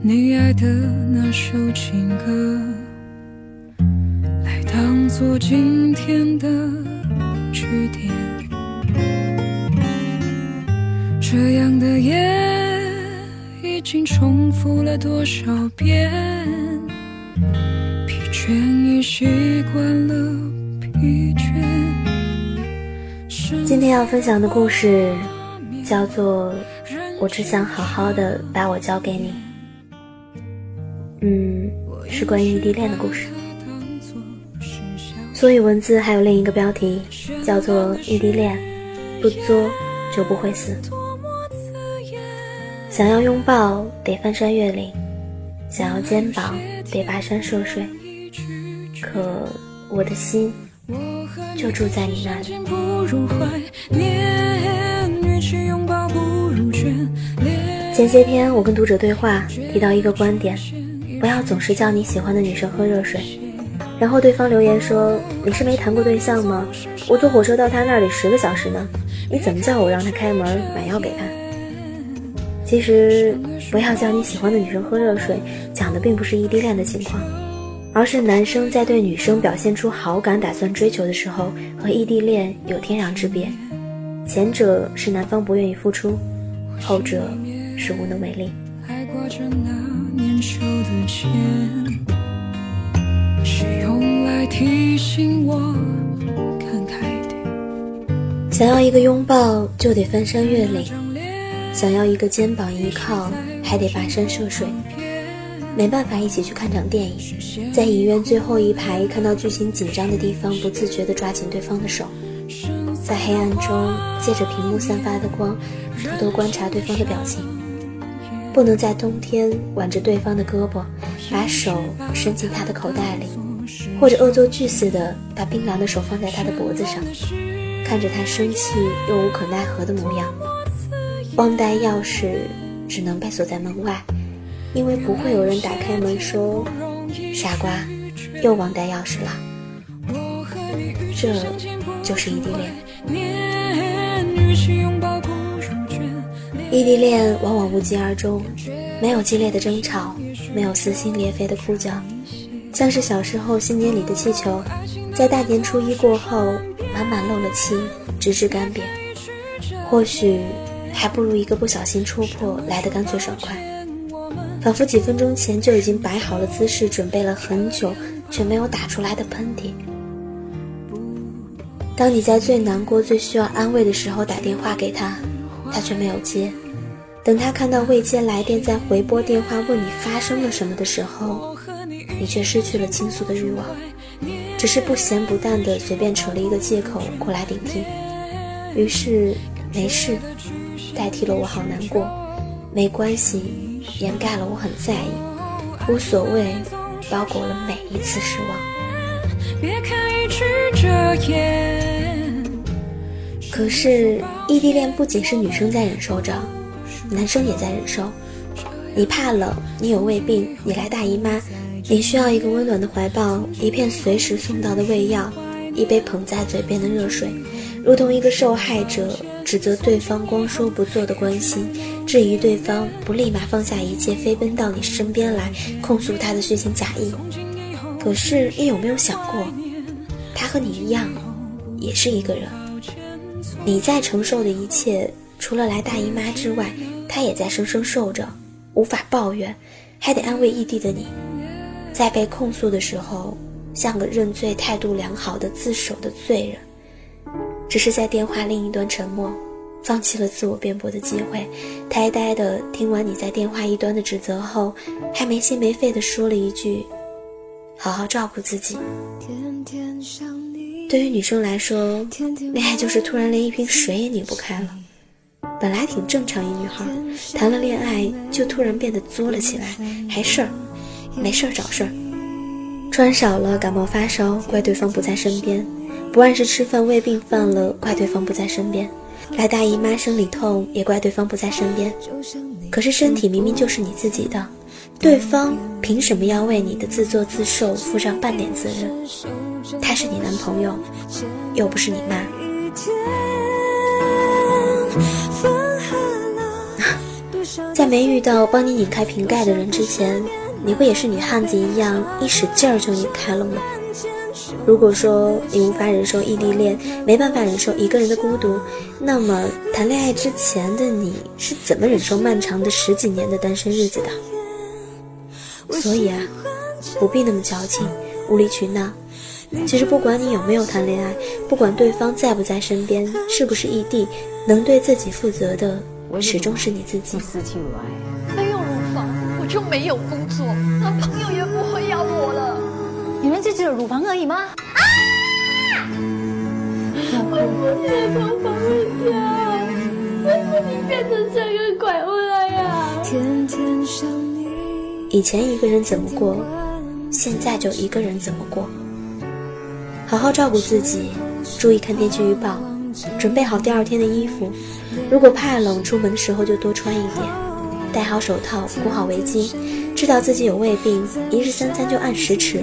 你爱的那首情歌，来当做今天的句点。这样的夜已经重复了多少遍，疲倦已习惯了疲倦。今天要分享的故事叫做《我只想好好的把我交给你》。嗯，是关于异地恋的故事，所以文字还有另一个标题，叫做“异地恋，不作就不会死”。想要拥抱得翻山越岭，想要肩膀得跋山涉水，可我的心就住在你那里。前些天我跟读者对话，提到一个观点。不要总是叫你喜欢的女生喝热水，然后对方留言说：“你是没谈过对象吗？我坐火车到他那里十个小时呢，你怎么叫我让他开门买药给他？”其实，不要叫你喜欢的女生喝热水，讲的并不是异地恋的情况，而是男生在对女生表现出好感、打算追求的时候，和异地恋有天壤之别。前者是男方不愿意付出，后者是无能为力。年少的钱，是用来提醒我看开点。想要一个拥抱，就得翻山越岭；想要一个肩膀依靠，还得跋山涉水。没办法一起去看场电影，在影院最后一排看到剧情紧张的地方，不自觉地抓紧对方的手，在黑暗中借着屏幕散发的光，偷偷观察对方的表情。不能在冬天挽着对方的胳膊，把手伸进他的口袋里，或者恶作剧似的把冰凉的手放在他的脖子上，看着他生气又无可奈何的模样。忘带钥匙只能被锁在门外，因为不会有人打开门说：“傻瓜，又忘带钥匙了。”这就是异地恋。异地恋往往无疾而终，没有激烈的争吵，没有撕心裂肺的哭叫，像是小时候新年里的气球，在大年初一过后满满漏了气，直至干瘪。或许还不如一个不小心戳破来的干脆爽快，仿佛几分钟前就已经摆好了姿势，准备了很久却没有打出来的喷嚏。当你在最难过、最需要安慰的时候打电话给他。他却没有接，等他看到未接来电，再回拨电话问你发生了什么的时候，你却失去了倾诉的欲望，只是不咸不淡的随便扯了一个借口过来顶替。于是，没事代替了我好难过，没关系掩盖了我很在意，无所谓包裹了每一次失望。别看一句遮掩。可是，异地恋不仅是女生在忍受着，男生也在忍受。你怕冷，你有胃病，你来大姨妈，你需要一个温暖的怀抱，一片随时送到的胃药，一杯捧在嘴边的热水，如同一个受害者指责对方光说不做的关心，质疑对方不立马放下一切飞奔到你身边来控诉他的虚情假意。可是，你有没有想过，他和你一样，也是一个人。你在承受的一切，除了来大姨妈之外，他也在生生受着，无法抱怨，还得安慰异地的你。在被控诉的时候，像个认罪态度良好的自首的罪人，只是在电话另一端沉默，放弃了自我辩驳的机会，呆呆的听完你在电话一端的指责后，还没心没肺的说了一句：“好好照顾自己。”天天想对于女生来说，恋爱就是突然连一瓶水也拧不开了。本来挺正常一女孩，谈了恋爱就突然变得作了起来，还事儿，没事儿找事儿。穿少了感冒发烧，怪对方不在身边；不按时吃饭，胃病犯了，怪对方不在身边；来大姨妈生理痛，也怪对方不在身边。可是身体明明就是你自己的，对方凭什么要为你的自作自受负上半点责任？他是你男朋友，又不是你妈。在没遇到帮你拧开瓶盖的人之前。你不也是女汉子一样，一使劲儿就拧开了吗？如果说你无法忍受异地恋，没办法忍受一个人的孤独，那么谈恋爱之前的你是怎么忍受漫长的十几年的单身日子的？所以啊，不必那么矫情、无理取闹。其实不管你有没有谈恋爱，不管对方在不在身边，是不是异地，能对自己负责的，始终是你自己。没有乳房，我就没有工作，男朋友也不会要我了。女人就只有乳房而已吗？啊！为什么你的头发会掉？为什么你变成这个怪物？以前一个人怎么过，现在就一个人怎么过。好好照顾自己，注意看天气预报，准备好第二天的衣服。如果怕冷，出门的时候就多穿一点。戴好手套，裹好围巾，知道自己有胃病，一日三餐就按时吃，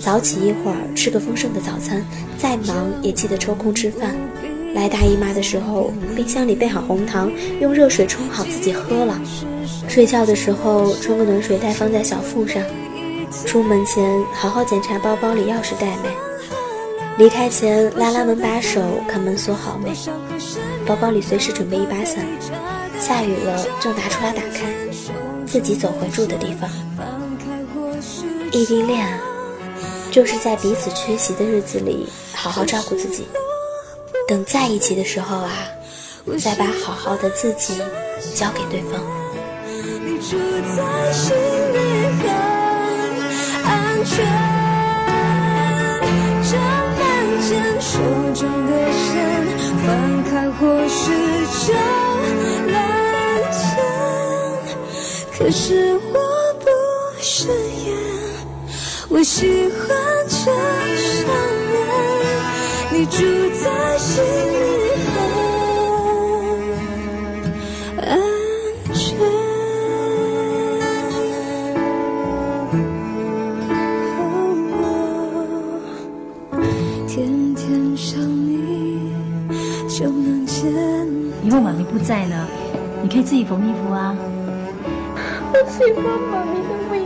早起一会儿吃个丰盛的早餐，再忙也记得抽空吃饭。来大姨妈的时候，冰箱里备好红糖，用热水冲好自己喝了。睡觉的时候冲个暖水袋放在小腹上。出门前好好检查包包里钥匙带没。离开前拉拉门把手，看门锁好没。包包里随时准备一把伞。下雨了就拿出来打开，自己走回住的地方。异地恋，就是在彼此缺席的日子里好好照顾自己，等在一起的时候啊，再把好好的自己交给对方。可是我不是眼，我喜欢这想念，你住在心里很安全。天天想你就能见。以后妈咪不在了，你可以自己缝衣服啊。我喜欢妈咪的味